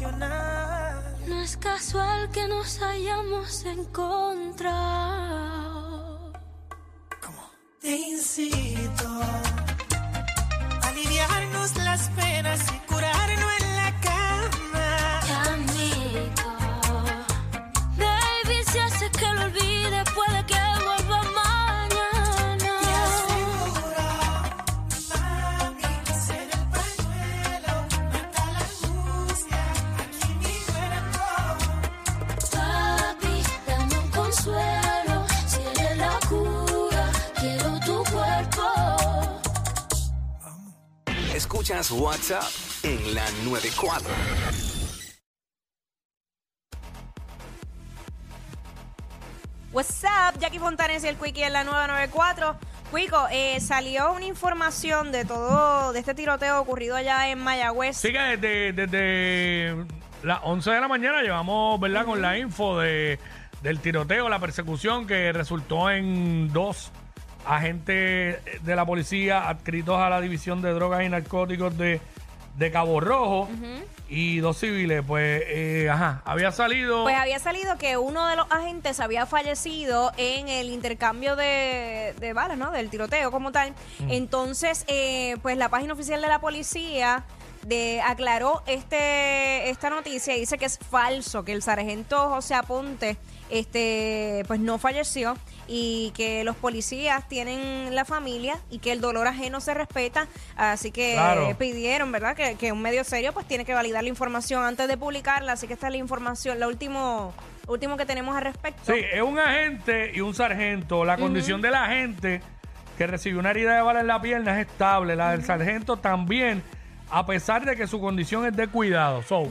No es casual que nos hayamos encontrado. Te incito a aliviarnos las penas y Escuchas WhatsApp en la 94. What's up, Jackie Fontanes y el Quickie en la 994. Quico, eh, salió una información de todo, de este tiroteo ocurrido allá en Mayagüez. Sí que desde, desde las 11 de la mañana llevamos, ¿verdad? Con la info de, del tiroteo, la persecución que resultó en dos agentes de la policía adscritos a la División de Drogas y Narcóticos de, de Cabo Rojo y dos civiles. Pues, eh, ajá, había salido... Pues había salido que uno de los agentes había fallecido en el intercambio de, de balas, ¿no? Del tiroteo como tal. Entonces, eh, pues la página oficial de la policía de, aclaró este, esta noticia y dice que es falso, que el sargento José Aponte este, pues no falleció y que los policías tienen la familia y que el dolor ajeno se respeta, así que Claro. pidieron, ¿verdad? Que, que un medio serio pues tiene que validar la información antes de publicarla, así que esta es la información, la último, último que tenemos al respecto. Sí, es un agente y un sargento. La condición del agente que recibió una herida de bala en la pierna es estable. La del sargento también, a pesar de que su condición es de cuidado. So,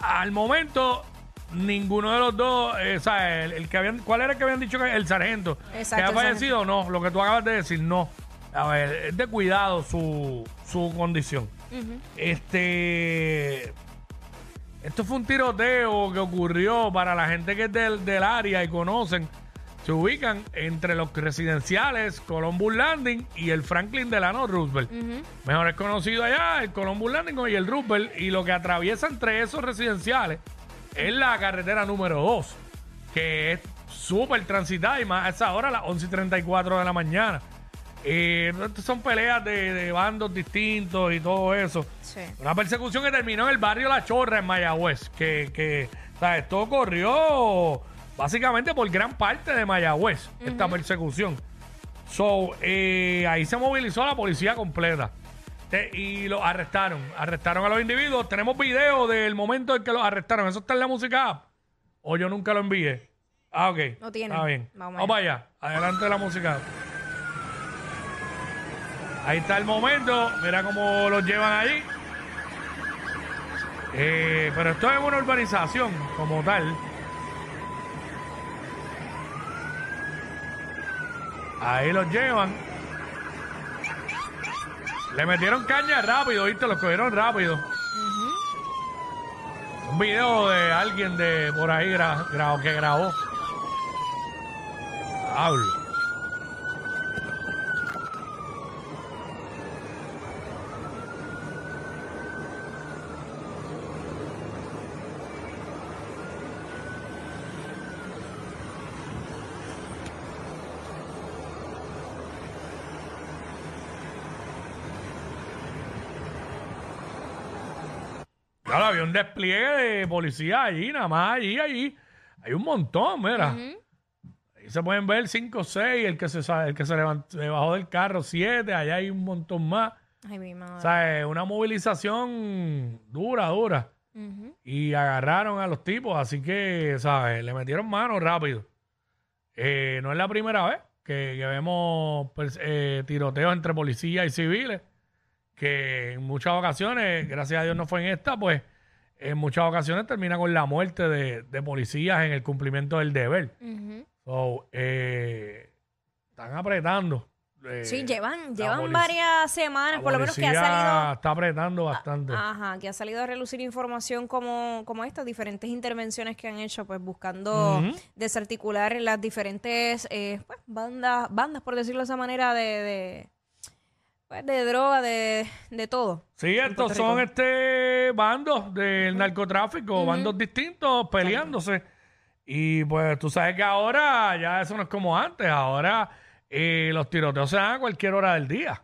al momento, ninguno de los dos, eh, o sea, el, el que habían, ¿cuál era el que habían dicho que el sargento? Exacto, ¿Que ha el fallecido? No, lo que tú acabas de decir, no. A ver, es de cuidado su, su condición. Este. Esto fue un tiroteo que ocurrió para la gente que es del, del área y conocen. Se ubican entre los residenciales Columbus Landing y el Franklin Delano Roosevelt. Mejor es conocido allá el Columbus Landing y el Roosevelt. Y lo que atraviesa entre esos residenciales es la carretera número 2, que es súper transitada y más a esa hora, a las 11 y 34 de la mañana. Eh, son peleas de, de bandos distintos y todo eso. Sí. Una persecución que terminó en el barrio La Chorra, en Mayagüez. Que, que ¿sabes? Esto corrió básicamente por gran parte de Mayagüez, esta persecución. So, eh, ahí se movilizó la policía completa. Te- y lo arrestaron. Arrestaron a los individuos. Tenemos video del momento en que los arrestaron. ¿Eso está en la música app? O yo nunca lo envié. Ah, ok. No tiene. Está bien. Vamos Vamos, para allá. Adelante la música. Ahí está el momento. Mira cómo los llevan allí. Eh, pero esto es una urbanización como tal. Ahí los llevan. Le metieron caña rápido, ¿viste? Los cogieron rápido. Un video de alguien de por ahí gra- gra- que grabó. Hablo. Claro, había un despliegue de policía allí, nada más allí, allí. Hay un montón, mira. Ahí se pueden ver cinco o seis, el que se, sa- el que se, levant- se bajó del carro, siete, allá hay un montón más. Ay, mi madre. O sea, es una movilización dura, dura. Y agarraron a los tipos, así que, ¿sabes? Le metieron mano rápido. Eh, no es la primera vez que, que vemos pues, eh, tiroteos entre policías y civiles, que en muchas ocasiones, gracias a Dios no fue en esta, pues en muchas ocasiones termina con la muerte de, de policías en el cumplimiento del deber. So, eh, están apretando. eh, Sí, llevan, llevan varias semanas, por lo menos que ha salido. Está apretando bastante. Ajá, que ha salido a relucir información como, como esta, diferentes intervenciones que han hecho, pues buscando Ujú. desarticular las diferentes eh, pues, bandas, bandas, por decirlo de esa manera, de, de, pues, de droga, de, de todo. Sí, estos son este bandos del narcotráfico, bandos distintos peleándose. Y pues tú sabes que ahora ya eso no es como antes. Ahora eh, los tiroteos se dan a cualquier hora del día.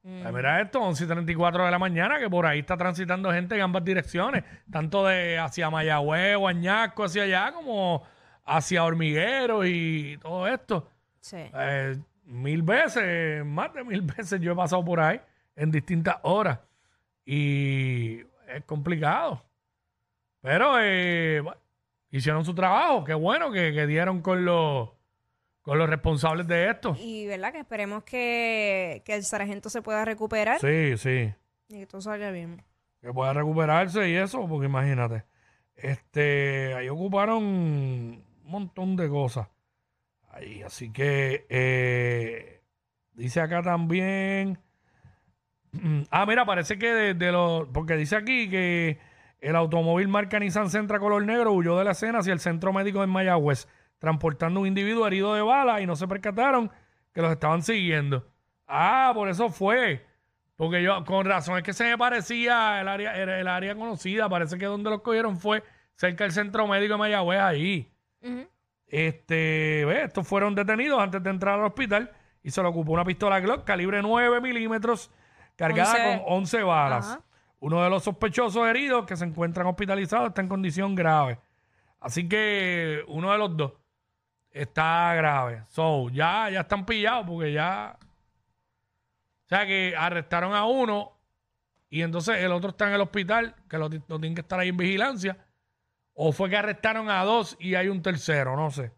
Pues mira esto, 11 y 34 de la mañana, que por ahí está transitando gente en ambas direcciones, tanto de hacia Mayagüez Añasco, hacia allá, como hacia Hormigueros y todo esto. Sí. Eh, mil veces, más de mil veces yo he pasado por ahí en distintas horas y es complicado. Pero eh, bueno, hicieron su trabajo, qué bueno que, que dieron con los, con los responsables de esto. Y verdad que esperemos que, que el sargento se pueda recuperar Sí, sí, y que todo salga bien. que pueda recuperarse y eso, porque imagínate, este, ahí ocuparon un montón de cosas. Ahí, así que eh, dice acá también. Ah, mira, parece que de, de los. Porque dice aquí que el automóvil marca Nissan Sentra color negro huyó de la escena hacia el centro médico en Mayagüez, transportando un individuo herido de bala y no se percataron que los estaban siguiendo. Ah, por eso fue. Porque yo, con razón, es que se me parecía el área, era el área conocida. Parece que donde los cogieron fue cerca del centro médico de Mayagüez, ahí. Este, ve, estos fueron detenidos antes de entrar al hospital y se le ocupó una pistola Glock calibre 9 milímetros cargada Once. con 11 balas. Ajá. Uno de los sospechosos heridos que se encuentran hospitalizados está en condición grave. Así que uno de los dos está grave. So, ya, ya están pillados porque ya. O sea que arrestaron a uno y entonces el otro está en el hospital, que lo, lo tienen que estar ahí en vigilancia. O fue que arrestaron a dos y hay un tercero, no sé.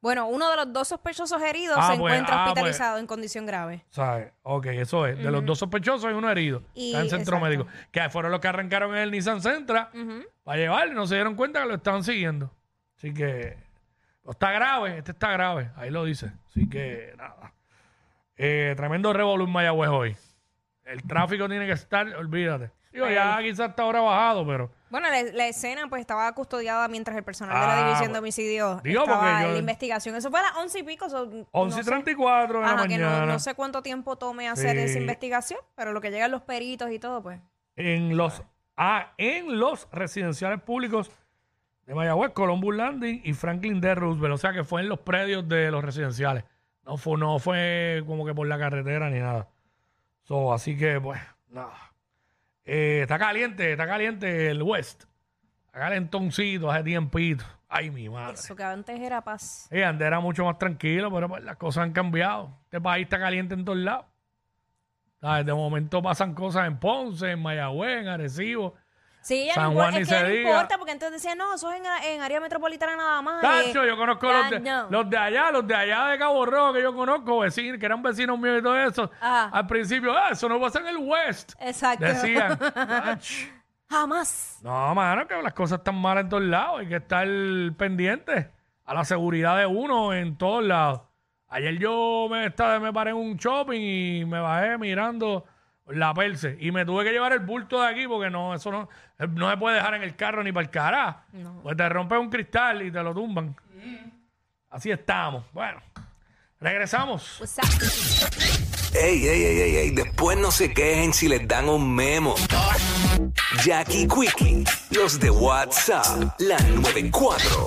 Bueno, uno de los dos sospechosos heridos Ah, se pues, encuentra ah, pues. hospitalizado en condición grave. ¿Sabes? Ok, eso es. De los dos sospechosos hay uno herido. Y- está en centro exacto. médico. Que fueron los que arrancaron en el Nissan Sentra Ujú. para llevarlo y no se dieron cuenta que lo estaban siguiendo. Así que pues, está grave, este está grave. Ahí lo dice. Así que nada. Eh, tremendo revolú en Mayagüez hoy. El tráfico tiene que estar, olvídate. Digo, ya quizás está ahora bajado, pero Bueno, la, la escena pues estaba custodiada mientras el personal de la Ah, División de Homicidios Digo, estaba porque yo- en la investigación. Eso fue a las once y pico. so, 11 no y sé. 34 de la Ajá, que no, mañana. no sé cuánto tiempo tome hacer Sí. esa investigación, pero lo que llegan los peritos y todo, pues. en los ah, en los residenciales públicos de Mayagüez, Columbus Landing y Franklin D. Roosevelt. O sea que fue en los predios de los residenciales. No fue, no fue como que por la carretera ni nada. So, así que, pues, nada. Eh, está caliente, está caliente el West. Está calentoncito hace tiempito. Ay, mi madre. Eso que antes era paz. Eh, antes era mucho más tranquilo, pero pues, las cosas han cambiado. Este país está caliente en todos lados. ¿Sabes? De momento pasan cosas en Ponce, en Mayagüez, en Arecibo. Sí, ya San no, Juan importa, ni es que se no importa, porque entonces decían, no, eso es en, en área metropolitana nada más. Tacho, eh, yo conozco ya los de, no. los de allá, los de allá de Cabo Rojo que yo conozco, vecinos, que eran vecinos míos y todo eso. Ajá. Al principio, ah, eso no pasa en el West. Exacto. Decían. Ach. Jamás. no, mano, que las cosas están malas en todos lados. Hay que estar pendiente a la seguridad de uno en todos lados. Ayer yo me, estaba, me paré en un shopping y me bajé mirando la Perse. Y me tuve que llevar el bulto de aquí porque no, eso no, no se puede dejar en el carro ni para el cara. Pues te rompes un cristal y te lo tumban. Así estamos. Bueno, regresamos. What's up? Ey, ey, ey, ey, ey, después no se quejen si les dan un memo. Jackie Quickie, los de WhatsApp, la 94.